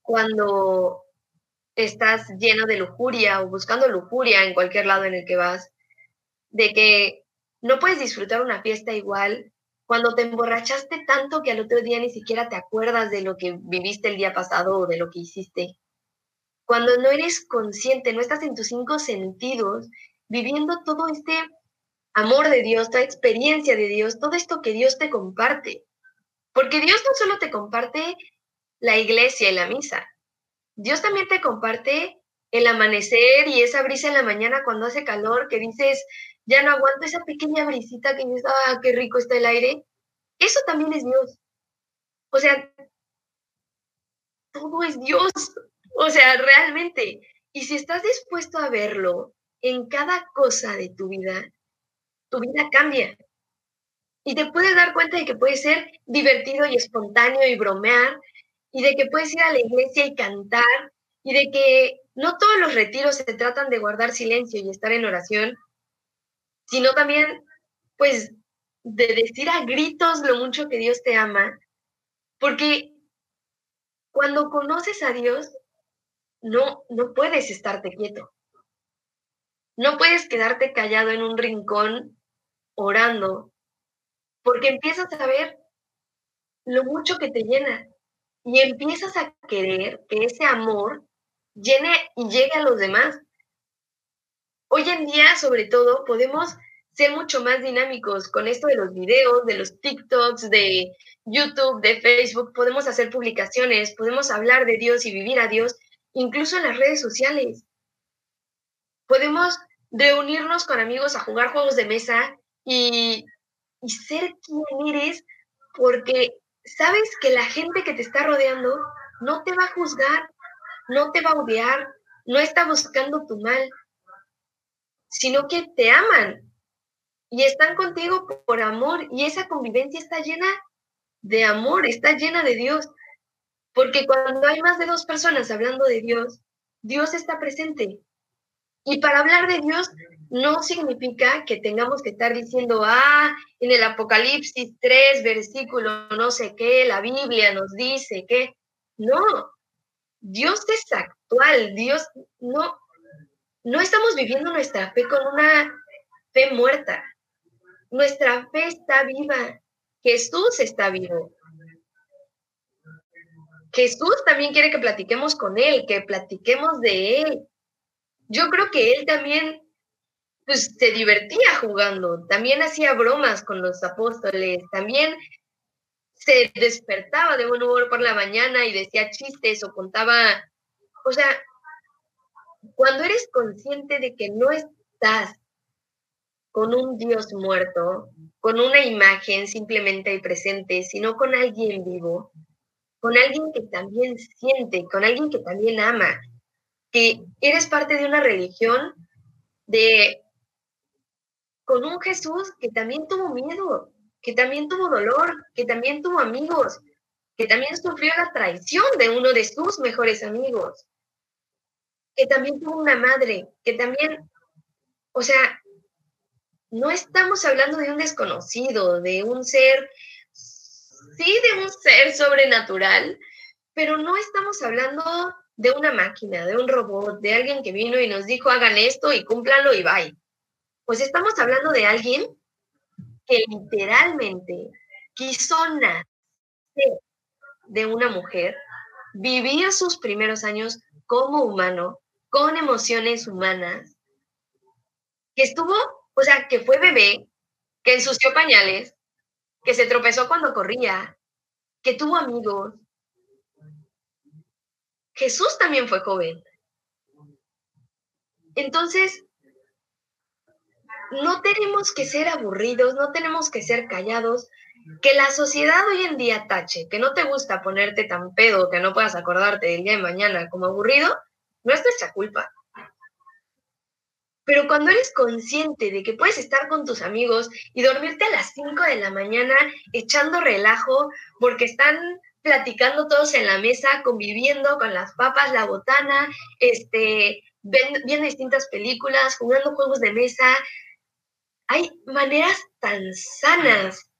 cuando estás lleno de lujuria o buscando lujuria en cualquier lado en el que vas, de que no puedes disfrutar una fiesta igual cuando te emborrachaste tanto que al otro día ni siquiera te acuerdas de lo que viviste el día pasado o de lo que hiciste. Cuando no eres consciente, no estás en tus cinco sentidos, viviendo todo este amor de Dios, toda experiencia de Dios, todo esto que Dios te comparte. Porque Dios no solo te comparte la iglesia y la misa, Dios también te comparte el amanecer y esa brisa en la mañana cuando hace calor, que dices, ya no aguanto esa pequeña brisita que dices, ah, qué rico está el aire. Eso también es Dios. O sea, todo es Dios. O sea, realmente. Y si estás dispuesto a verlo en cada cosa de tu vida, tu vida cambia. Y te puedes dar cuenta de que puede ser divertido y espontáneo y bromear, y de que puedes ir a la iglesia y cantar y de que no todos los retiros se tratan de guardar silencio y estar en oración, sino también, pues, de decir a gritos lo mucho que Dios te ama, porque cuando conoces a Dios, no, no puedes estarte quieto. No puedes quedarte callado en un rincón orando, porque empiezas a ver lo mucho que te llena y empiezas a querer que ese amor llene y llegue a los demás. Hoy en día, sobre todo, podemos ser mucho más dinámicos con esto de los videos, de los TikToks, de YouTube, de Facebook. Podemos hacer publicaciones, podemos hablar de Dios y vivir a Dios, incluso en las redes sociales. Podemos reunirnos con amigos a jugar juegos de mesa y, ser quien eres porque sabes que la gente que te está rodeando no te va a juzgar, no te va a odiar, no está buscando tu mal, sino que te aman y están contigo por amor y esa convivencia está llena de amor, está llena de Dios. Porque cuando hay más de dos personas hablando de Dios, Dios está presente. Y para hablar de Dios no significa que tengamos que estar diciendo, ah, en el Apocalipsis 3, versículo no sé qué, la Biblia nos dice que. No, Dios es actual, Dios no, no estamos viviendo nuestra fe con una fe muerta. Nuestra fe está viva. Jesús está vivo. Jesús también quiere que platiquemos con Él, que platiquemos de Él. Yo creo que Él también pues se divertía jugando, también hacía bromas con los apóstoles, también se despertaba de buen humor por la mañana y decía chistes o contaba, o sea, cuando eres consciente de que no estás con un Dios muerto, con una imagen simplemente presente, sino con alguien vivo, con alguien que también siente, con alguien que también ama, que eres parte de una religión de con un Jesús que también tuvo miedo, que también tuvo dolor, que también tuvo amigos, que también sufrió la traición de uno de sus mejores amigos, que también tuvo una madre, que también, o sea, no estamos hablando de un desconocido, de un ser, sí, de un ser sobrenatural, pero no estamos hablando de una máquina, de un robot, de alguien que vino y nos dijo hagan esto y cúmplanlo y bye. Pues estamos hablando de alguien que literalmente quiso nacer de una mujer, vivir sus primeros años como humano, con emociones humanas, que estuvo, o sea, que fue bebé, que ensució pañales, que se tropezó cuando corría, que tuvo amigos. Jesús también fue joven. Entonces, no tenemos que ser aburridos, no tenemos que ser callados, que la sociedad hoy en día tache, que no te gusta ponerte tan pedo que no puedas acordarte del día de mañana como aburrido, no es nuestra culpa. Pero cuando eres consciente de que puedes estar con tus amigos y dormirte a las 5 de la mañana echando relajo porque están platicando todos en la mesa, conviviendo con las papas, la botana, este, viendo distintas películas, jugando juegos de mesa, hay maneras tan sanas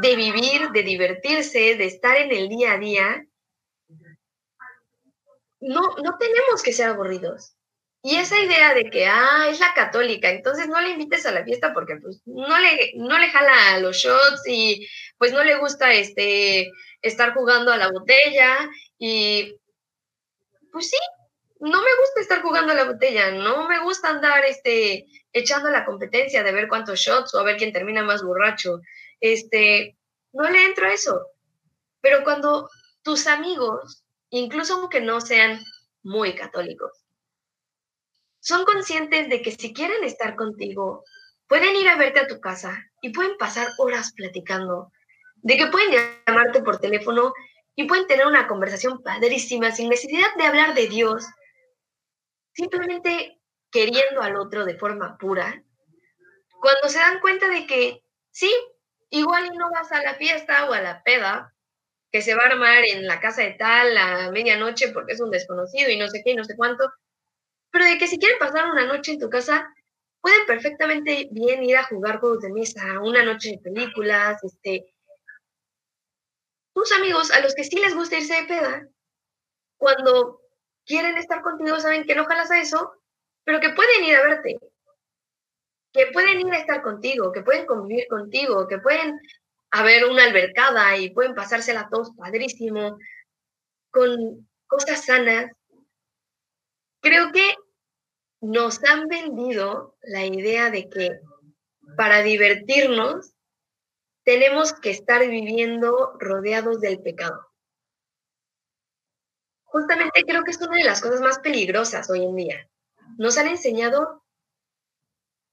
de vivir, de divertirse, de estar en el día a día. No, no tenemos que ser aburridos. Y esa idea de que, ah, es la católica, entonces no le invites a la fiesta porque pues no le, no le jala los shots y pues no le gusta este, estar jugando a la botella y pues sí, no me gusta estar jugando a la botella, no me gusta andar este, echando la competencia de ver cuántos shots o a ver quién termina más borracho. Este, no le entro a eso. Pero cuando tus amigos, incluso aunque no sean muy católicos, son conscientes de que si quieren estar contigo, pueden ir a verte a tu casa y pueden pasar horas platicando, de que pueden llamarte por teléfono y pueden tener una conversación padrísima sin necesidad de hablar de Dios, simplemente queriendo al otro de forma pura, cuando se dan cuenta de que sí, igual no vas a la fiesta o a la peda que se va a armar en la casa de tal a medianoche porque es un desconocido y no sé qué y no sé cuánto, pero de que si quieren pasar una noche en tu casa, pueden perfectamente bien ir a jugar juegos de mesa, una noche de películas, este, tus amigos a los que sí les gusta irse de peda, cuando quieren estar contigo saben que no jalas a eso, pero que pueden ir a verte, que pueden ir a estar contigo, que pueden convivir contigo, que pueden haber una albercada y pueden pasársela todos padrísimo, con cosas sanas. Creo que nos han vendido la idea de que para divertirnos tenemos que estar viviendo rodeados del pecado. Justamente creo que es una de las cosas más peligrosas hoy en día. Nos han enseñado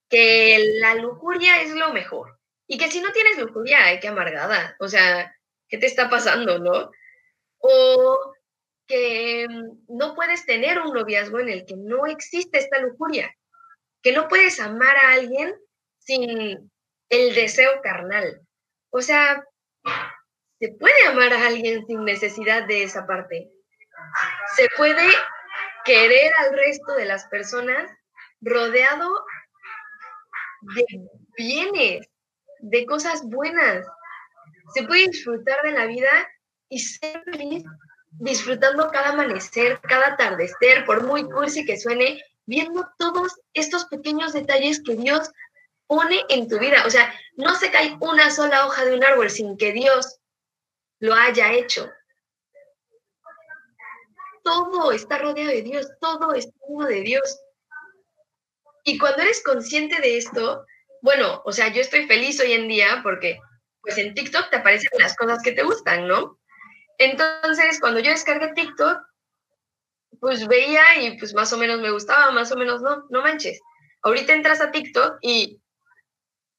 que la lujuria es lo mejor y que si no tienes lujuria, hay que amargada. O sea, ¿qué te está pasando, no? O que mm, no puedes tener un noviazgo en el que no existe esta lujuria, que no puedes amar a alguien sin el deseo carnal. O sea, se puede amar a alguien sin necesidad de esa parte. Se puede querer al resto de las personas rodeado de bienes, de cosas buenas. Se puede disfrutar de la vida y ser feliz disfrutando cada amanecer, cada atardecer, por muy cursi que suene, viendo todos estos pequeños detalles que Dios pone en tu vida. O sea, no se cae una sola hoja de un árbol sin que Dios lo haya hecho. Todo está rodeado de Dios, todo está lleno de Dios. Y cuando eres consciente de esto, bueno, o sea, yo estoy feliz hoy en día porque pues en TikTok te aparecen las cosas que te gustan, ¿no? Entonces, cuando yo descargué TikTok, pues veía y pues más o menos me gustaba, más o menos no, no manches. Ahorita entras a TikTok y,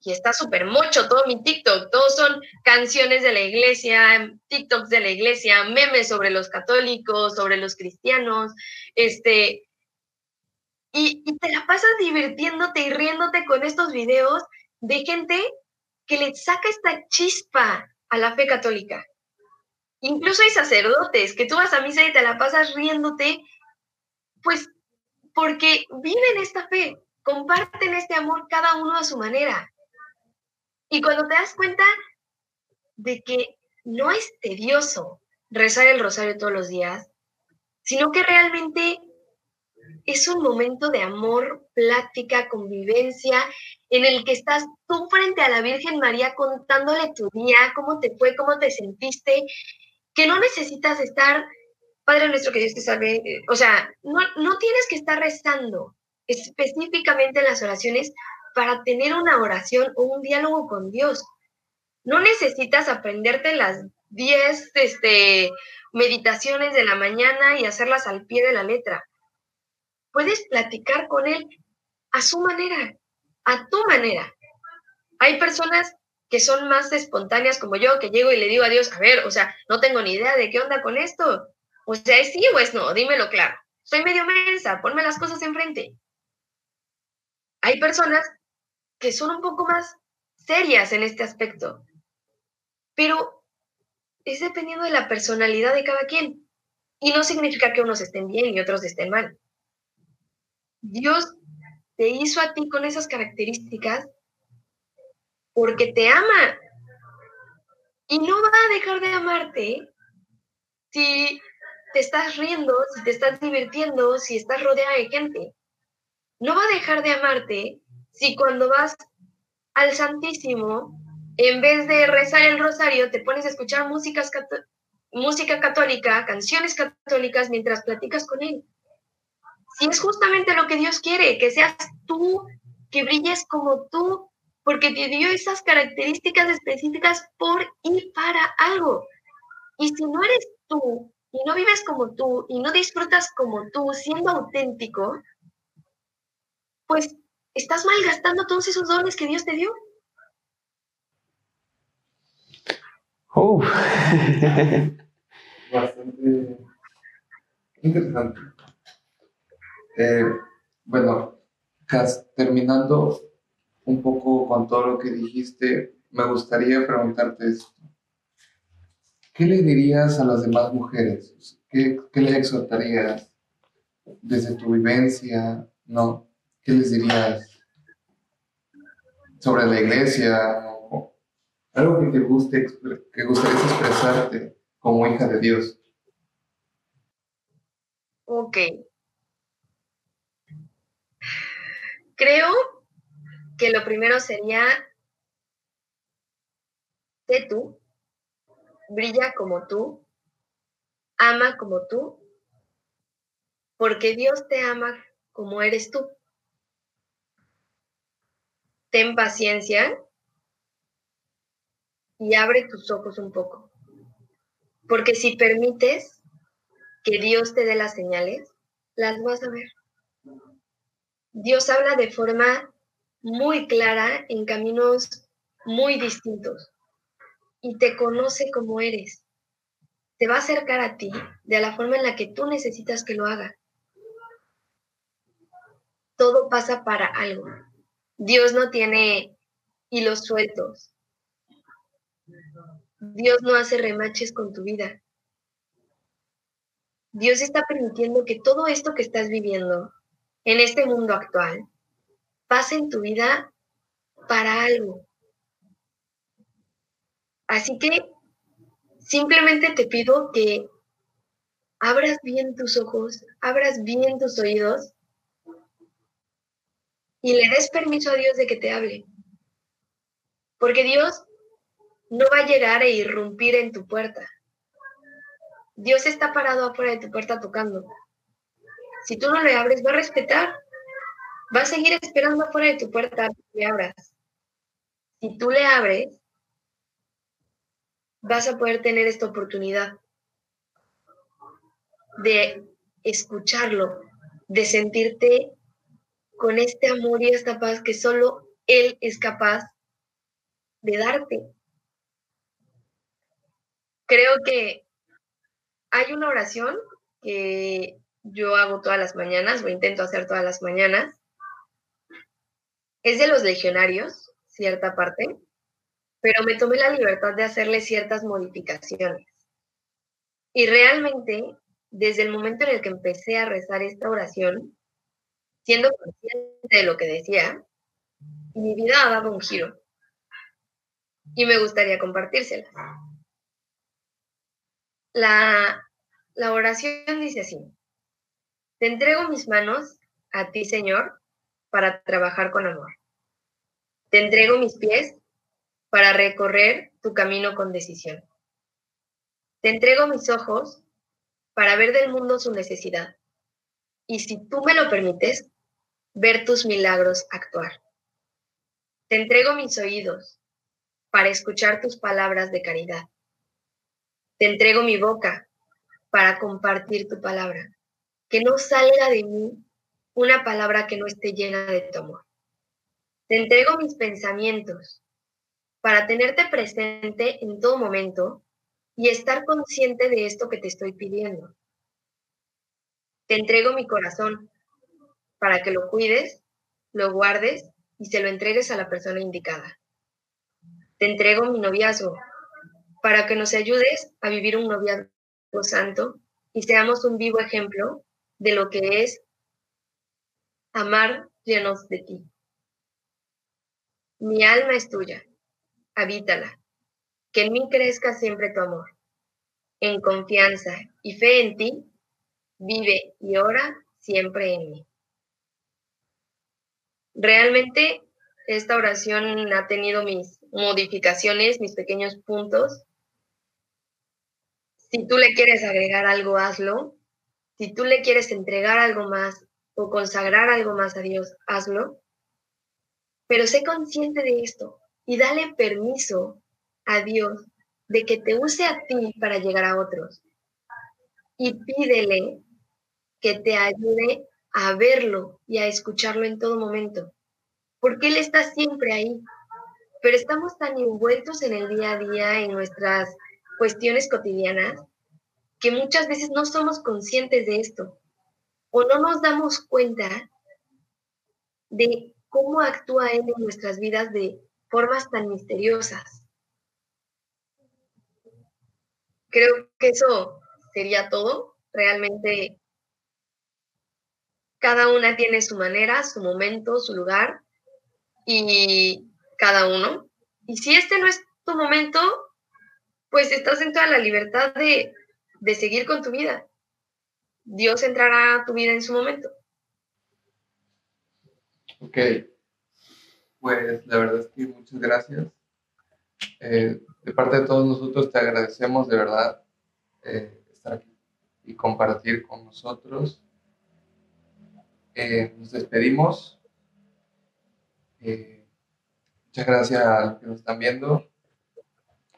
y está súper mucho todo mi TikTok. Todos son canciones de la iglesia, TikToks de la iglesia, memes sobre los católicos, sobre los cristianos, este... Y, te la pasas divirtiéndote y riéndote con estos videos de gente que le saca esta chispa a la fe católica. Incluso hay sacerdotes que tú vas a misa y te la pasas riéndote, pues porque viven esta fe, comparten este amor cada uno a su manera. Y cuando te das cuenta de que no es tedioso rezar el rosario todos los días, sino que realmente es un momento de amor, plática, convivencia, en el que estás tú frente a la Virgen María contándole tu día, cómo te fue, cómo te sentiste, que no necesitas estar, Padre nuestro que Dios te salve, eh, o sea, no, no tienes que estar rezando específicamente en las oraciones para tener una oración o un diálogo con Dios. No necesitas aprenderte las 10 este, meditaciones de la mañana y hacerlas al pie de la letra. Puedes platicar con Él a su manera, a tu manera. Hay personas que son más espontáneas como yo, que llego y le digo a Dios, a ver, o sea, no tengo ni idea de qué onda con esto. O sea, ¿es sí o es no? Dímelo claro. Soy medio mensa, ponme las cosas enfrente. Hay personas que son un poco más serias en este aspecto, pero es dependiendo de la personalidad de cada quien. Y no significa que unos estén bien y otros estén mal. Dios te hizo a ti con esas características porque te ama. Y no va a dejar de amarte si te estás riendo, si te estás divirtiendo, si estás rodeada de gente. No va a dejar de amarte si cuando vas al Santísimo, en vez de rezar el rosario, te pones a escuchar música católica, canciones católicas mientras platicas con Él. Si es justamente lo que Dios quiere, que seas tú, que brilles como tú, porque te dio esas características específicas por y para algo. Y si no eres tú, y no vives como tú, y no disfrutas como tú, siendo auténtico, pues estás malgastando todos esos dones que Dios te dio. (laughs) Bastante interesante. Eh, bueno, terminando un poco con todo lo que dijiste, me gustaría preguntarte esto. ¿Qué le dirías a las demás mujeres? ¿Qué, qué les exhortarías desde tu vivencia? ¿No? ¿Qué les dirías sobre la iglesia? algo que te guste, que expresarte como hija de Dios. Ok. Creo que lo primero sería, sé tú, brilla como tú, ama como tú, porque Dios te ama como eres tú. Ten paciencia y abre tus ojos un poco. Porque si permites que Dios te dé las señales, las vas a ver. Dios habla de forma muy clara en caminos muy distintos y te conoce como eres. Te va a acercar a ti de la forma en la que tú necesitas que lo haga. Todo pasa para algo. Dios no tiene hilos sueltos. Dios no hace remaches con tu vida. Dios está permitiendo que todo esto que estás viviendo en este mundo actual pase en tu vida para algo. Así que simplemente te pido que abras bien tus ojos, abras bien tus oídos y le des permiso a Dios de que te hable. Porque Dios no va a llegar e irrumpir en tu puerta. Dios está parado afuera de tu puerta tocando. Si tú no le abres, va a respetar va a seguir esperando afuera de tu puerta que le abras. Si tú le abres, vas a poder tener esta oportunidad de escucharlo, de sentirte con este amor y esta paz que solo Él es capaz de darte. Creo que hay una oración que yo hago todas las mañanas o intento hacer todas las mañanas. Es de los legionarios, cierta parte, pero me tomé la libertad de hacerle ciertas modificaciones. Y realmente, desde el momento en el que empecé a rezar esta oración, siendo consciente de lo que decía, mi vida ha dado un giro. Y me gustaría compartírsela. La, la oración dice así, te entrego mis manos a ti, Señor, para trabajar con amor. Te entrego mis pies para recorrer tu camino con decisión. Te entrego mis ojos para ver del mundo su necesidad. Y si tú me lo permites, ver tus milagros actuar. Te entrego mis oídos para escuchar tus palabras de caridad. Te entrego mi boca para compartir tu palabra. Que no salga de mí una palabra que no esté llena de tu amor. Te entrego mis pensamientos para tenerte presente en todo momento y estar consciente de esto que te estoy pidiendo. Te entrego mi corazón para que lo cuides, lo guardes y se lo entregues a la persona indicada. Te entrego mi noviazgo para que nos ayudes a vivir un noviazgo santo y seamos un vivo ejemplo de lo que es amar llenos de ti. Mi alma es tuya, habítala, que en mí crezca siempre tu amor. En confianza y fe en ti, vive y ora siempre en mí. Realmente esta oración ha tenido mis modificaciones, mis pequeños puntos. Si tú le quieres agregar algo, hazlo. Si tú le quieres entregar algo más o consagrar algo más a Dios, hazlo. Pero sé consciente de esto y dale permiso a Dios de que te use a ti para llegar a otros. Y pídele que te ayude a verlo y a escucharlo en todo momento, porque Él está siempre ahí. Pero estamos tan envueltos en el día a día, en nuestras cuestiones cotidianas, que muchas veces no somos conscientes de esto o no nos damos cuenta de cómo actúa Él en nuestras vidas de formas tan misteriosas. Creo que eso sería todo. Realmente cada una tiene su manera, su momento, su lugar y cada uno. Y si este no es tu momento, pues estás en toda la libertad de, de seguir con tu vida. Dios entrará a tu vida en su momento. Ok, pues la verdad es que muchas gracias. Eh, de parte de todos nosotros te agradecemos de verdad eh, estar aquí y compartir con nosotros. Eh, nos despedimos. Muchas gracias a los que nos están viendo.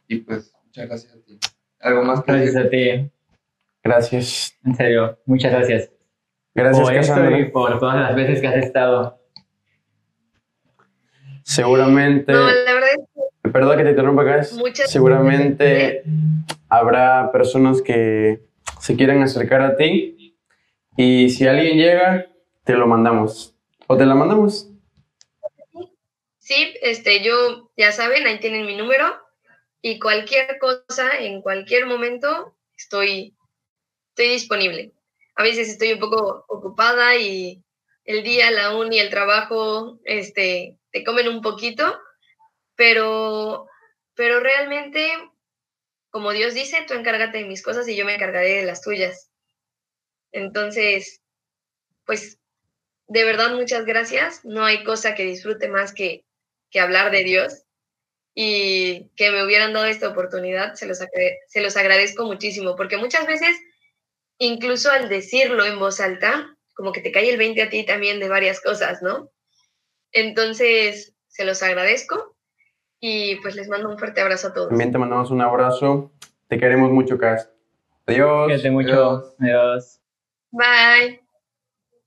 Y pues muchas gracias a ti. ¿Algo más que Gracias a ti. Gracias. En serio, muchas gracias. Gracias, por esto y por todas las veces que has estado. Seguramente. No, la verdad es que, Perdón que te interrumpa, Gas. Seguramente habrá personas que se quieran acercar a ti y si alguien llega, te lo mandamos. ¿O te la mandamos? Sí, este, yo, ya saben, ahí tienen mi número y cualquier cosa, en cualquier momento, estoy, estoy disponible. A veces estoy un poco ocupada y el día, la uni, el trabajo, este, te comen un poquito, pero, pero realmente, como Dios dice, tú encárgate de mis cosas y yo me encargaré de las tuyas. Entonces, pues de verdad muchas gracias. No hay cosa que disfrute más que, que hablar de Dios y que me hubieran dado esta oportunidad, se los, se los agradezco muchísimo, porque muchas veces, incluso al decirlo en voz alta, como que te cae el 20 a ti también de varias cosas, ¿no? Entonces, se los agradezco y pues les mando un fuerte abrazo a todos. También te mandamos un abrazo. Te queremos mucho, Cas. Adiós. Cuídate mucho. Adiós. Bye.